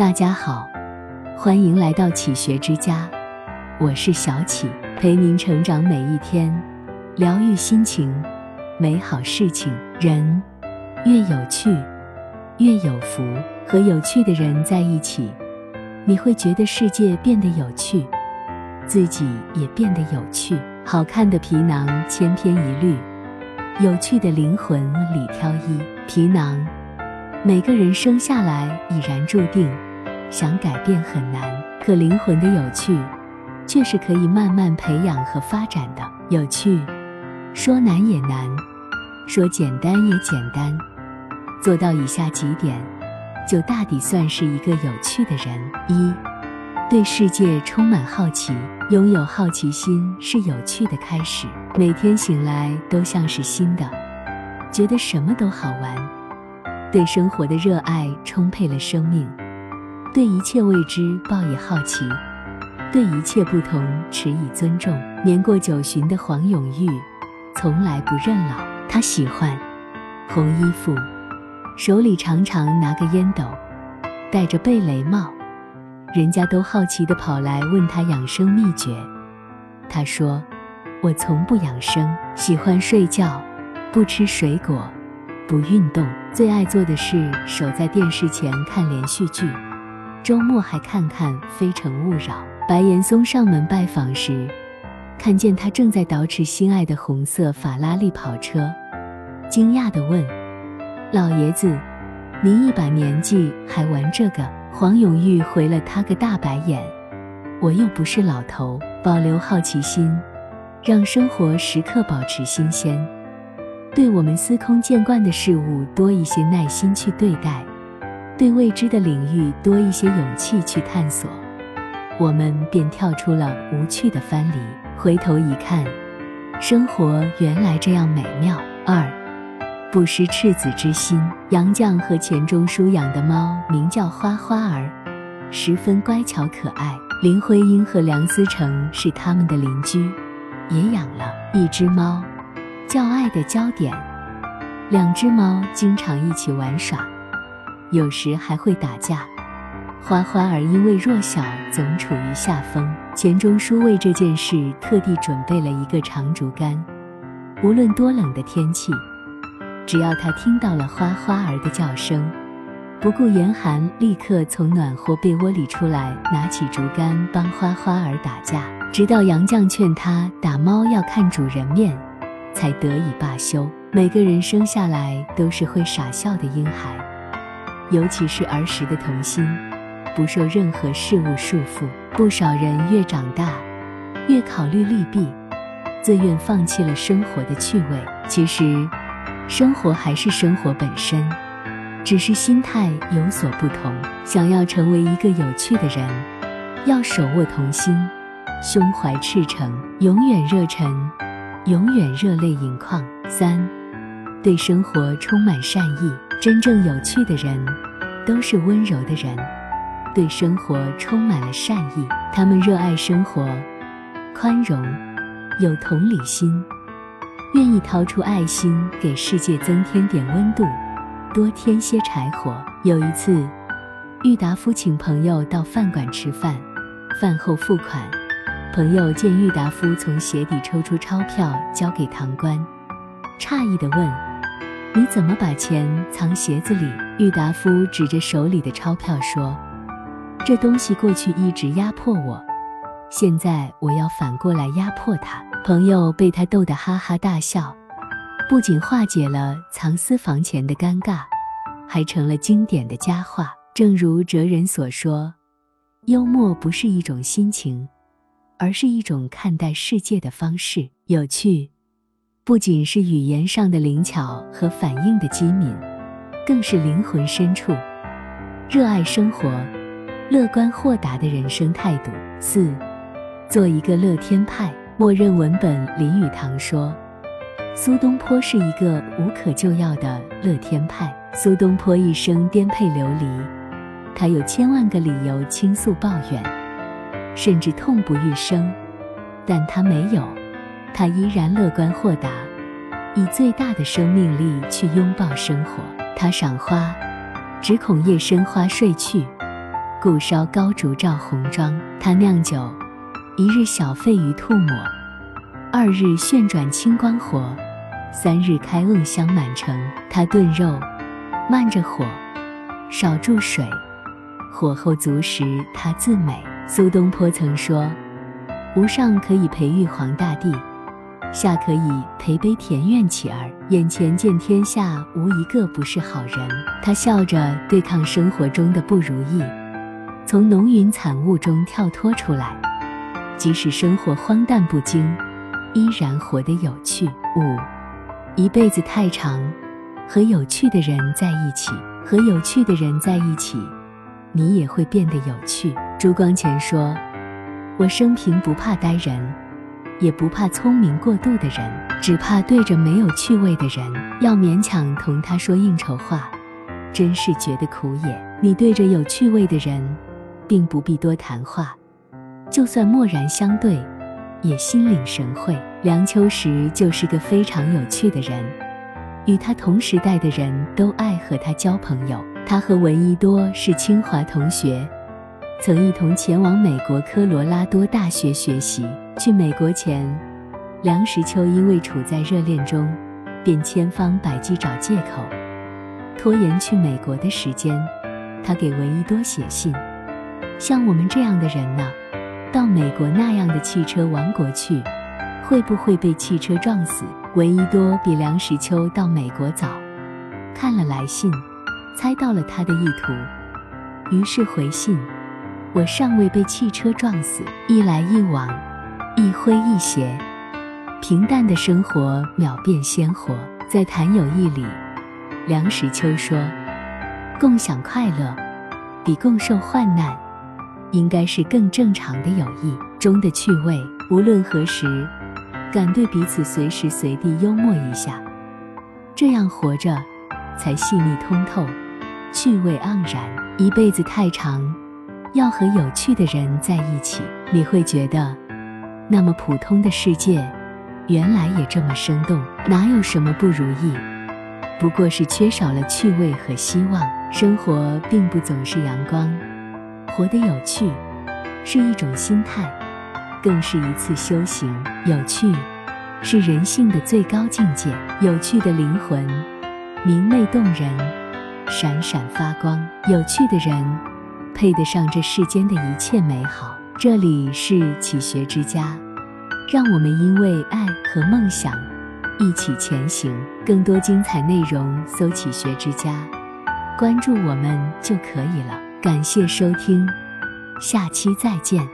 大家好，欢迎来到启学之家，我是小启，陪您成长每一天，疗愈心情，美好事情。人越有趣，越有福。和有趣的人在一起，你会觉得世界变得有趣，自己也变得有趣。好看的皮囊千篇一律，有趣的灵魂里挑一。皮囊，每个人生下来已然注定。想改变很难，可灵魂的有趣，却是可以慢慢培养和发展的。有趣，说难也难，说简单也简单，做到以下几点，就大抵算是一个有趣的人。一，对世界充满好奇，拥有好奇心是有趣的开始。每天醒来都像是新的，觉得什么都好玩，对生活的热爱充沛了生命。对一切未知抱以好奇，对一切不同持以尊重。年过九旬的黄永玉，从来不认老。他喜欢红衣服，手里常常拿个烟斗，戴着贝雷帽。人家都好奇地跑来问他养生秘诀。他说：“我从不养生，喜欢睡觉，不吃水果，不运动，最爱做的事守在电视前看连续剧。”周末还看看《非诚勿扰》。白岩松上门拜访时，看见他正在捯饬心爱的红色法拉利跑车，惊讶地问：“老爷子，您一把年纪还玩这个？”黄永玉回了他个大白眼：“我又不是老头，保留好奇心，让生活时刻保持新鲜，对我们司空见惯的事物多一些耐心去对待。”对未知的领域多一些勇气去探索，我们便跳出了无趣的藩篱。回头一看，生活原来这样美妙。二，不失赤子之心。杨绛和钱钟书养的猫名叫花花儿，十分乖巧可爱。林徽因和梁思成是他们的邻居，也养了一只猫，叫爱的焦点。两只猫经常一起玩耍。有时还会打架，花花儿因为弱小，总处于下风。钱钟书为这件事特地准备了一个长竹竿，无论多冷的天气，只要他听到了花花儿的叫声，不顾严寒，立刻从暖和被窝里出来，拿起竹竿帮花花儿打架，直到杨绛劝他打猫要看主人面，才得以罢休。每个人生下来都是会傻笑的婴孩。尤其是儿时的童心，不受任何事物束缚。不少人越长大，越考虑利弊，自愿放弃了生活的趣味。其实，生活还是生活本身，只是心态有所不同。想要成为一个有趣的人，要手握童心，胸怀赤诚，永远热忱，永远热泪盈眶。三，对生活充满善意。真正有趣的人，都是温柔的人，对生活充满了善意。他们热爱生活，宽容，有同理心，愿意掏出爱心给世界增添点温度，多添些柴火。有一次，郁达夫请朋友到饭馆吃饭，饭后付款，朋友见郁达夫从鞋底抽出钞票交给堂官，诧异地问。你怎么把钱藏鞋子里？郁达夫指着手里的钞票说：“这东西过去一直压迫我，现在我要反过来压迫他。”朋友被他逗得哈哈大笑，不仅化解了藏私房钱的尴尬，还成了经典的佳话。正如哲人所说：“幽默不是一种心情，而是一种看待世界的方式。有趣。”不仅是语言上的灵巧和反应的机敏，更是灵魂深处热爱生活、乐观豁达的人生态度。四，做一个乐天派。默认文本林语堂说，苏东坡是一个无可救药的乐天派。苏东坡一生颠沛流离，他有千万个理由倾诉抱怨，甚至痛不欲生，但他没有。他依然乐观豁达，以最大的生命力去拥抱生活。他赏花，只恐夜深花睡去，故烧高烛照红妆。他酿酒，一日小费于吐沫，二日旋转清光火，三日开瓮香满城。他炖肉，慢着火，少注水，火候足时，他自美。苏东坡曾说：“吾上可以培育黄大地。”下可以陪悲田园乞儿，眼前见天下无一个不是好人。他笑着对抗生活中的不如意，从浓云惨雾中跳脱出来，即使生活荒诞不经，依然活得有趣。五，一辈子太长，和有趣的人在一起，和有趣的人在一起，你也会变得有趣。朱光潜说：“我生平不怕呆人。”也不怕聪明过度的人，只怕对着没有趣味的人，要勉强同他说应酬话，真是觉得苦也。你对着有趣味的人，并不必多谈话，就算默然相对，也心领神会。梁秋实就是个非常有趣的人，与他同时代的人都爱和他交朋友。他和闻一多是清华同学。曾一同前往美国科罗拉多大学学习。去美国前，梁实秋因为处在热恋中，便千方百计找借口拖延去美国的时间。他给闻一多写信：“像我们这样的人呢，到美国那样的汽车王国去，会不会被汽车撞死？”闻一多比梁实秋到美国早，看了来信，猜到了他的意图，于是回信。我尚未被汽车撞死，一来一往，一挥一斜，平淡的生活秒变鲜活。在谈友谊里，梁实秋说：“共享快乐，比共受患难，应该是更正常的友谊中的趣味。无论何时，敢对彼此随时随地幽默一下，这样活着才细腻通透，趣味盎然。一辈子太长。”要和有趣的人在一起，你会觉得，那么普通的世界，原来也这么生动。哪有什么不如意？不过是缺少了趣味和希望。生活并不总是阳光，活得有趣，是一种心态，更是一次修行。有趣，是人性的最高境界。有趣的灵魂，明媚动人，闪闪发光。有趣的人。配得上这世间的一切美好。这里是启学之家，让我们因为爱和梦想一起前行。更多精彩内容，搜“启学之家”，关注我们就可以了。感谢收听，下期再见。